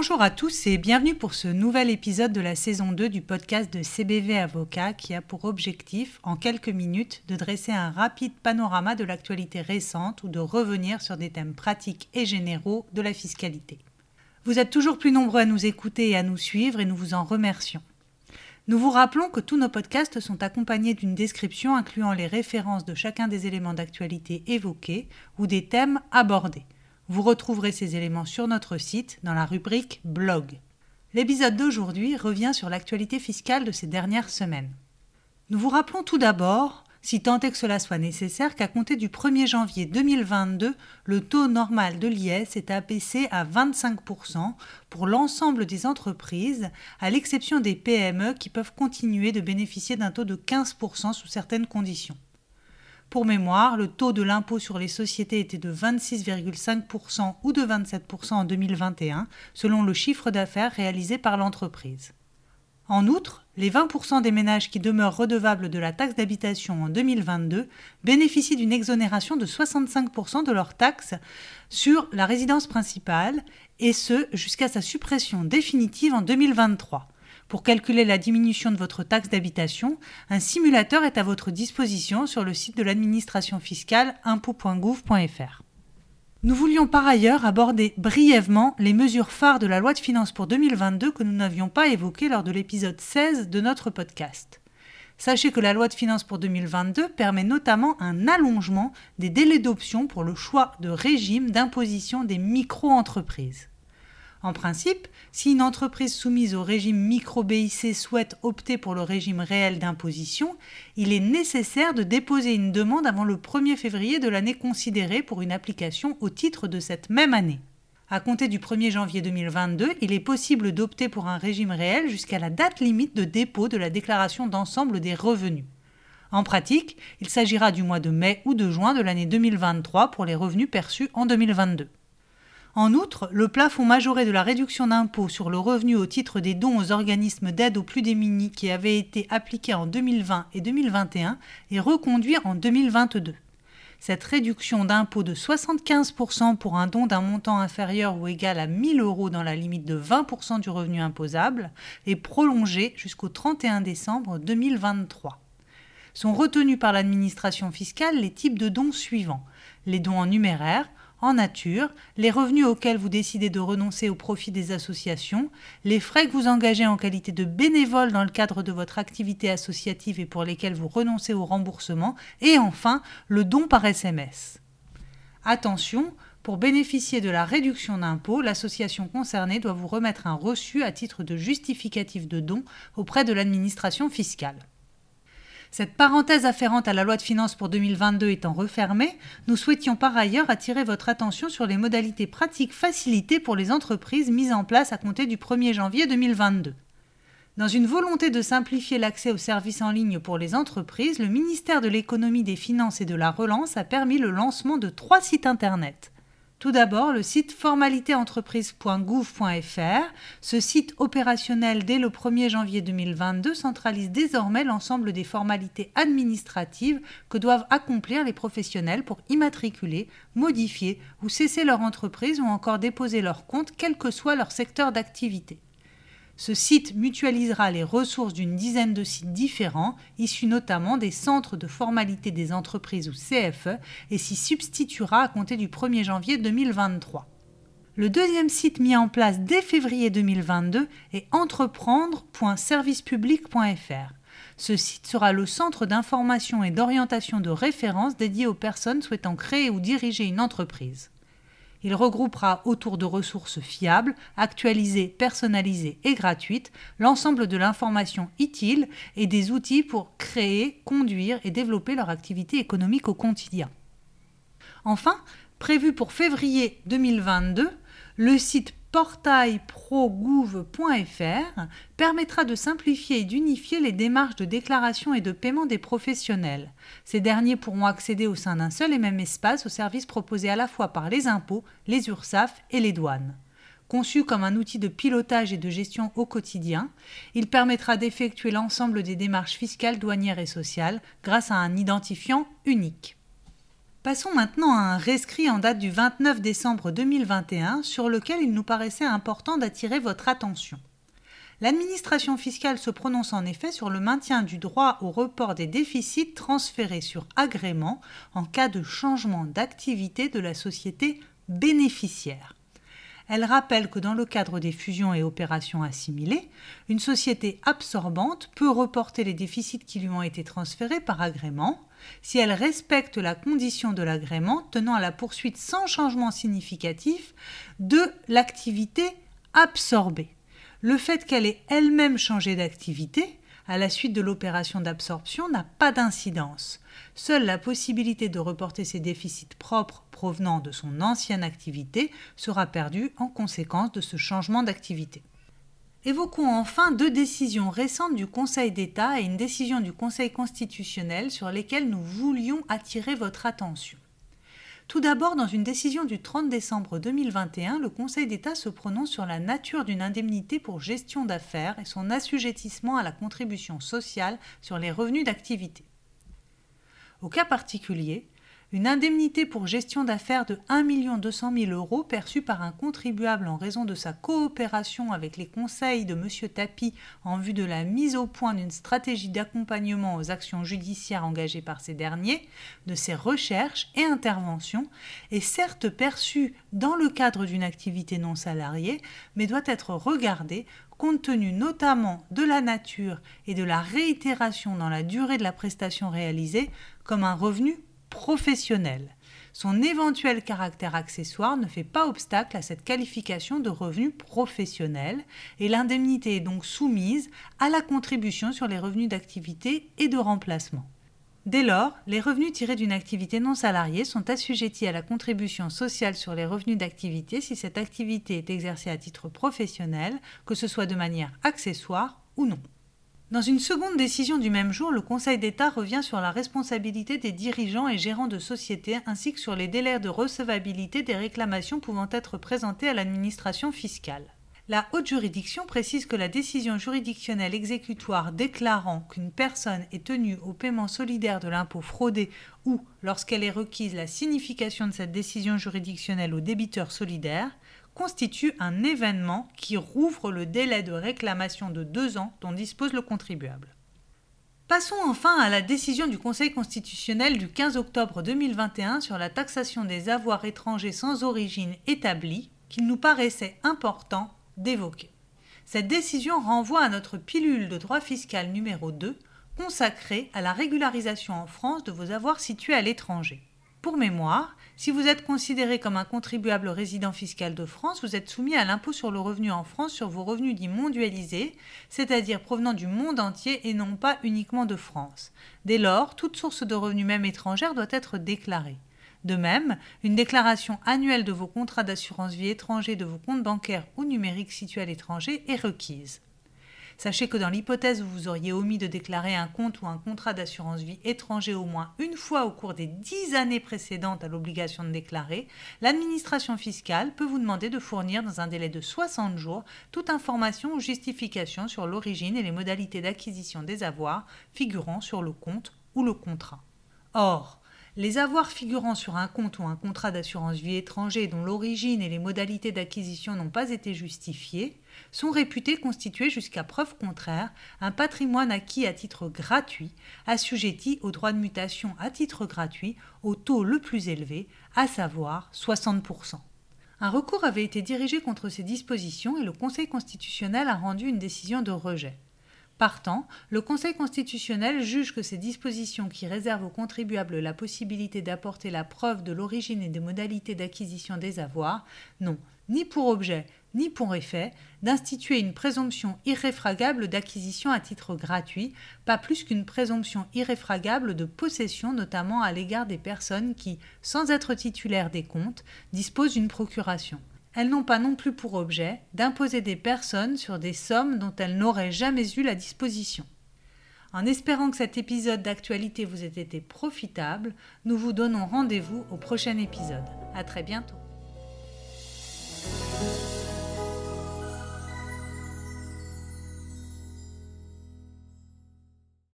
Bonjour à tous et bienvenue pour ce nouvel épisode de la saison 2 du podcast de CBV Avocat qui a pour objectif, en quelques minutes, de dresser un rapide panorama de l'actualité récente ou de revenir sur des thèmes pratiques et généraux de la fiscalité. Vous êtes toujours plus nombreux à nous écouter et à nous suivre et nous vous en remercions. Nous vous rappelons que tous nos podcasts sont accompagnés d'une description incluant les références de chacun des éléments d'actualité évoqués ou des thèmes abordés. Vous retrouverez ces éléments sur notre site dans la rubrique Blog. L'épisode d'aujourd'hui revient sur l'actualité fiscale de ces dernières semaines. Nous vous rappelons tout d'abord, si tant est que cela soit nécessaire, qu'à compter du 1er janvier 2022, le taux normal de l'IS est abaissé à 25% pour l'ensemble des entreprises, à l'exception des PME qui peuvent continuer de bénéficier d'un taux de 15% sous certaines conditions. Pour mémoire, le taux de l'impôt sur les sociétés était de 26,5% ou de 27% en 2021, selon le chiffre d'affaires réalisé par l'entreprise. En outre, les 20% des ménages qui demeurent redevables de la taxe d'habitation en 2022 bénéficient d'une exonération de 65% de leur taxe sur la résidence principale, et ce jusqu'à sa suppression définitive en 2023. Pour calculer la diminution de votre taxe d'habitation, un simulateur est à votre disposition sur le site de l'administration fiscale impôt.gouv.fr. Nous voulions par ailleurs aborder brièvement les mesures phares de la loi de finances pour 2022 que nous n'avions pas évoquées lors de l'épisode 16 de notre podcast. Sachez que la loi de finances pour 2022 permet notamment un allongement des délais d'option pour le choix de régime d'imposition des micro-entreprises. En principe, si une entreprise soumise au régime micro-BIC souhaite opter pour le régime réel d'imposition, il est nécessaire de déposer une demande avant le 1er février de l'année considérée pour une application au titre de cette même année. À compter du 1er janvier 2022, il est possible d'opter pour un régime réel jusqu'à la date limite de dépôt de la déclaration d'ensemble des revenus. En pratique, il s'agira du mois de mai ou de juin de l'année 2023 pour les revenus perçus en 2022. En outre, le plafond majoré de la réduction d'impôt sur le revenu au titre des dons aux organismes d'aide aux plus démunis qui avait été appliqué en 2020 et 2021 est reconduit en 2022. Cette réduction d'impôt de 75% pour un don d'un montant inférieur ou égal à 1000 euros dans la limite de 20% du revenu imposable est prolongée jusqu'au 31 décembre 2023. Sont retenus par l'administration fiscale les types de dons suivants les dons en numéraire, en nature, les revenus auxquels vous décidez de renoncer au profit des associations, les frais que vous engagez en qualité de bénévole dans le cadre de votre activité associative et pour lesquels vous renoncez au remboursement, et enfin le don par SMS. Attention, pour bénéficier de la réduction d'impôt, l'association concernée doit vous remettre un reçu à titre de justificatif de don auprès de l'administration fiscale. Cette parenthèse afférente à la loi de finances pour 2022 étant refermée, nous souhaitions par ailleurs attirer votre attention sur les modalités pratiques facilitées pour les entreprises mises en place à compter du 1er janvier 2022. Dans une volonté de simplifier l'accès aux services en ligne pour les entreprises, le ministère de l'économie, des finances et de la relance a permis le lancement de trois sites Internet. Tout d'abord, le site formalitéentreprise.gouv.fr. Ce site opérationnel dès le 1er janvier 2022 centralise désormais l'ensemble des formalités administratives que doivent accomplir les professionnels pour immatriculer, modifier ou cesser leur entreprise ou encore déposer leur compte quel que soit leur secteur d'activité. Ce site mutualisera les ressources d'une dizaine de sites différents, issus notamment des centres de formalité des entreprises ou CFE, et s'y substituera à compter du 1er janvier 2023. Le deuxième site mis en place dès février 2022 est entreprendre.servicepublic.fr. Ce site sera le centre d'information et d'orientation de référence dédié aux personnes souhaitant créer ou diriger une entreprise. Il regroupera autour de ressources fiables, actualisées, personnalisées et gratuites l'ensemble de l'information utile et des outils pour créer, conduire et développer leur activité économique au quotidien. Enfin, prévu pour février 2022, le site portailprogouv.fr permettra de simplifier et d'unifier les démarches de déclaration et de paiement des professionnels. Ces derniers pourront accéder au sein d'un seul et même espace aux services proposés à la fois par les impôts, les URSAF et les douanes. Conçu comme un outil de pilotage et de gestion au quotidien, il permettra d'effectuer l'ensemble des démarches fiscales, douanières et sociales grâce à un identifiant unique. Passons maintenant à un rescrit en date du 29 décembre 2021 sur lequel il nous paraissait important d'attirer votre attention. L'administration fiscale se prononce en effet sur le maintien du droit au report des déficits transférés sur agrément en cas de changement d'activité de la société bénéficiaire. Elle rappelle que dans le cadre des fusions et opérations assimilées, une société absorbante peut reporter les déficits qui lui ont été transférés par agrément si elle respecte la condition de l'agrément tenant à la poursuite sans changement significatif de l'activité absorbée. Le fait qu'elle ait elle-même changé d'activité à la suite de l'opération d'absorption n'a pas d'incidence. Seule la possibilité de reporter ses déficits propres provenant de son ancienne activité sera perdue en conséquence de ce changement d'activité. Évoquons enfin deux décisions récentes du Conseil d'État et une décision du Conseil constitutionnel sur lesquelles nous voulions attirer votre attention. Tout d'abord, dans une décision du 30 décembre 2021, le Conseil d'État se prononce sur la nature d'une indemnité pour gestion d'affaires et son assujettissement à la contribution sociale sur les revenus d'activité. Au cas particulier, une indemnité pour gestion d'affaires de 1 200 000 euros perçue par un contribuable en raison de sa coopération avec les conseils de M. Tapi en vue de la mise au point d'une stratégie d'accompagnement aux actions judiciaires engagées par ces derniers, de ses recherches et interventions, est certes perçue dans le cadre d'une activité non salariée, mais doit être regardée compte tenu notamment de la nature et de la réitération dans la durée de la prestation réalisée comme un revenu professionnel. Son éventuel caractère accessoire ne fait pas obstacle à cette qualification de revenu professionnel et l'indemnité est donc soumise à la contribution sur les revenus d'activité et de remplacement. Dès lors, les revenus tirés d'une activité non salariée sont assujettis à la contribution sociale sur les revenus d'activité si cette activité est exercée à titre professionnel, que ce soit de manière accessoire ou non. Dans une seconde décision du même jour, le Conseil d'État revient sur la responsabilité des dirigeants et gérants de sociétés ainsi que sur les délais de recevabilité des réclamations pouvant être présentées à l'administration fiscale. La haute juridiction précise que la décision juridictionnelle exécutoire déclarant qu'une personne est tenue au paiement solidaire de l'impôt fraudé ou, lorsqu'elle est requise, la signification de cette décision juridictionnelle au débiteur solidaire constitue un événement qui rouvre le délai de réclamation de deux ans dont dispose le contribuable. Passons enfin à la décision du Conseil constitutionnel du 15 octobre 2021 sur la taxation des avoirs étrangers sans origine établie qu'il nous paraissait important d'évoquer. Cette décision renvoie à notre pilule de droit fiscal numéro 2 consacrée à la régularisation en France de vos avoirs situés à l'étranger. Pour mémoire, si vous êtes considéré comme un contribuable résident fiscal de France, vous êtes soumis à l'impôt sur le revenu en France sur vos revenus dits mondialisés, c'est-à-dire provenant du monde entier et non pas uniquement de France. Dès lors, toute source de revenus même étrangère doit être déclarée. De même, une déclaration annuelle de vos contrats d'assurance vie étrangers de vos comptes bancaires ou numériques situés à l'étranger est requise. Sachez que dans l'hypothèse où vous auriez omis de déclarer un compte ou un contrat d'assurance vie étranger au moins une fois au cours des dix années précédentes à l'obligation de déclarer, l'administration fiscale peut vous demander de fournir dans un délai de 60 jours toute information ou justification sur l'origine et les modalités d'acquisition des avoirs figurant sur le compte ou le contrat. Or, les avoirs figurant sur un compte ou un contrat d'assurance vie étranger dont l'origine et les modalités d'acquisition n'ont pas été justifiées sont réputés constituer jusqu'à preuve contraire un patrimoine acquis à titre gratuit, assujetti au droit de mutation à titre gratuit au taux le plus élevé, à savoir 60%. Un recours avait été dirigé contre ces dispositions et le Conseil constitutionnel a rendu une décision de rejet. Partant, le Conseil constitutionnel juge que ces dispositions qui réservent aux contribuables la possibilité d'apporter la preuve de l'origine et des modalités d'acquisition des avoirs n'ont ni pour objet ni pour effet d'instituer une présomption irréfragable d'acquisition à titre gratuit, pas plus qu'une présomption irréfragable de possession notamment à l'égard des personnes qui, sans être titulaires des comptes, disposent d'une procuration. Elles n'ont pas non plus pour objet d'imposer des personnes sur des sommes dont elles n'auraient jamais eu la disposition. En espérant que cet épisode d'actualité vous ait été profitable, nous vous donnons rendez-vous au prochain épisode. À très bientôt.